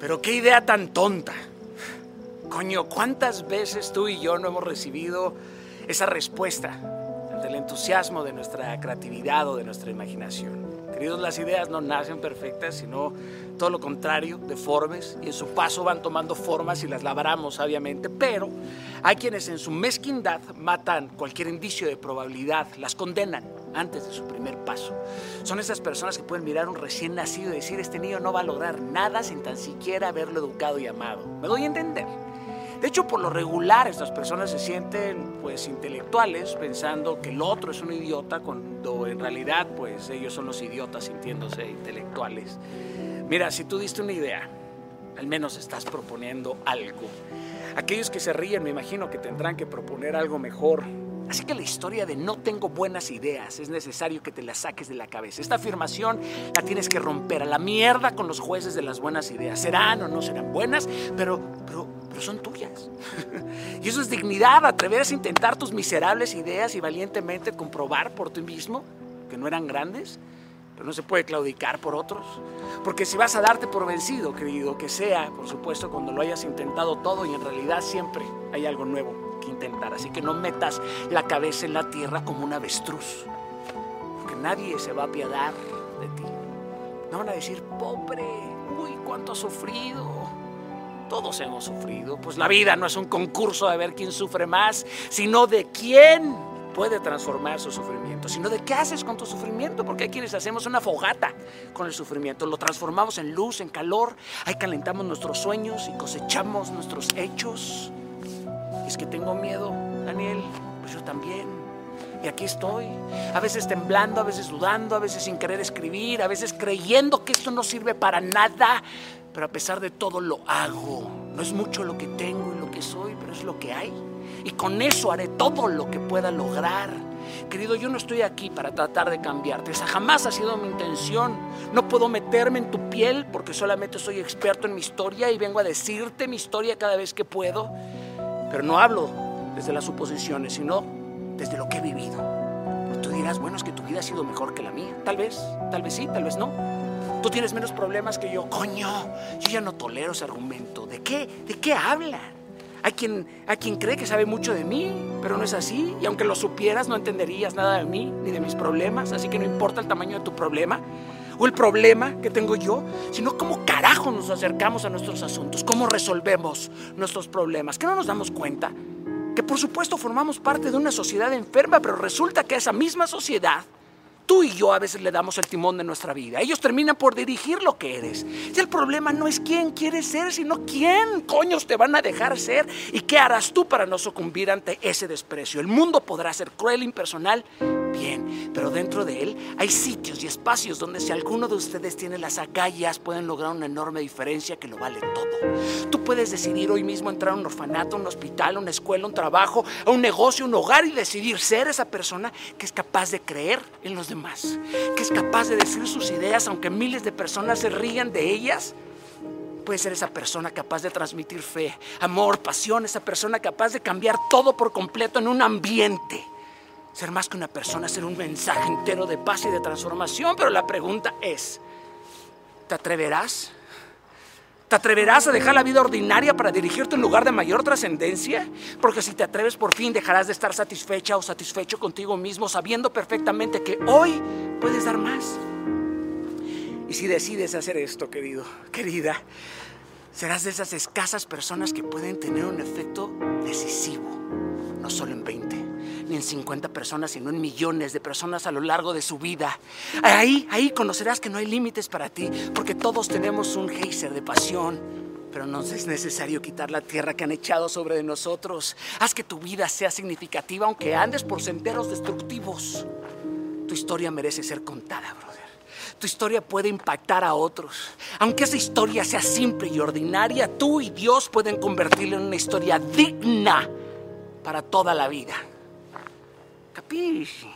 Pero qué idea tan tonta. Coño, ¿cuántas veces tú y yo no hemos recibido esa respuesta ante el entusiasmo de nuestra creatividad o de nuestra imaginación? Queridos, las ideas no nacen perfectas, sino todo lo contrario, deformes, y en su paso van tomando formas y las labramos sabiamente, pero hay quienes en su mezquindad matan cualquier indicio de probabilidad, las condenan antes de su primer paso. Son esas personas que pueden mirar a un recién nacido y decir, este niño no va a lograr nada sin tan siquiera haberlo educado y amado. ¿Me doy a entender? De hecho, por lo regular, estas personas se sienten pues intelectuales pensando que el otro es un idiota cuando en realidad pues ellos son los idiotas sintiéndose intelectuales. Mira, si tú diste una idea, al menos estás proponiendo algo. Aquellos que se ríen me imagino que tendrán que proponer algo mejor. Así que la historia de no tengo buenas ideas es necesario que te la saques de la cabeza. Esta afirmación la tienes que romper a la mierda con los jueces de las buenas ideas. Serán o no serán buenas, pero, pero pero son tuyas. y eso es dignidad, atreverse a intentar tus miserables ideas y valientemente comprobar por ti mismo que no eran grandes, pero no se puede claudicar por otros. Porque si vas a darte por vencido, querido, que sea, por supuesto, cuando lo hayas intentado todo y en realidad siempre hay algo nuevo que intentar. Así que no metas la cabeza en la tierra como un avestruz, porque nadie se va a apiadar de ti. No van a decir, pobre, uy, cuánto ha sufrido todos hemos sufrido, pues la vida no es un concurso de ver quién sufre más, sino de quién puede transformar su sufrimiento, sino de qué haces con tu sufrimiento, porque hay quienes hacemos una fogata con el sufrimiento, lo transformamos en luz, en calor, ahí calentamos nuestros sueños y cosechamos nuestros hechos. es que tengo miedo, Daniel, pues yo también. Y aquí estoy, a veces temblando, a veces dudando, a veces sin querer escribir, a veces creyendo que esto no sirve para nada, pero a pesar de todo lo hago. No es mucho lo que tengo y lo que soy, pero es lo que hay. Y con eso haré todo lo que pueda lograr. Querido, yo no estoy aquí para tratar de cambiarte. Esa jamás ha sido mi intención. No puedo meterme en tu piel porque solamente soy experto en mi historia y vengo a decirte mi historia cada vez que puedo. Pero no hablo desde las suposiciones, sino desde lo que he vivido. Tú dirás, bueno, es que tu vida ha sido mejor que la mía. Tal vez, tal vez sí, tal vez no. Tú tienes menos problemas que yo. Coño, yo ya no tolero ese argumento. ¿De qué? ¿De qué hablan? Hay quien, hay quien cree que sabe mucho de mí, pero no es así. Y aunque lo supieras, no entenderías nada de mí ni de mis problemas. Así que no importa el tamaño de tu problema o el problema que tengo yo, sino cómo carajo nos acercamos a nuestros asuntos, cómo resolvemos nuestros problemas. Que no nos damos cuenta que por supuesto formamos parte de una sociedad enferma, pero resulta que esa misma sociedad Tú y yo a veces le damos el timón de nuestra vida. Ellos terminan por dirigir lo que eres. Y el problema no es quién quieres ser, sino quién coños te van a dejar ser y qué harás tú para no sucumbir ante ese desprecio. El mundo podrá ser cruel, impersonal, pero dentro de él hay sitios y espacios donde si alguno de ustedes tiene las agallas pueden lograr una enorme diferencia que lo vale todo. Tú puedes decidir hoy mismo entrar a un orfanato, un hospital, una escuela, un trabajo, a un negocio, un hogar y decidir ser esa persona que es capaz de creer en los demás que es capaz de decir sus ideas aunque miles de personas se rían de ellas. Puede ser esa persona capaz de transmitir fe, amor, pasión, esa persona capaz de cambiar todo por completo en un ambiente. Ser más que una persona, ser un mensaje entero de paz y de transformación. Pero la pregunta es, ¿te atreverás? ¿Te atreverás a dejar la vida ordinaria para dirigirte a un lugar de mayor trascendencia? Porque si te atreves por fin dejarás de estar satisfecha o satisfecho contigo mismo sabiendo perfectamente que hoy puedes dar más. Y si decides hacer esto, querido, querida, serás de esas escasas personas que pueden tener un efecto decisivo, no solo en 20 ni en 50 personas, sino en millones de personas a lo largo de su vida. Ahí, ahí conocerás que no hay límites para ti, porque todos tenemos un geyser de pasión. Pero no es necesario quitar la tierra que han echado sobre nosotros. Haz que tu vida sea significativa, aunque andes por senderos destructivos. Tu historia merece ser contada, brother. Tu historia puede impactar a otros. Aunque esa historia sea simple y ordinaria, tú y Dios pueden convertirla en una historia digna para toda la vida. Capisci?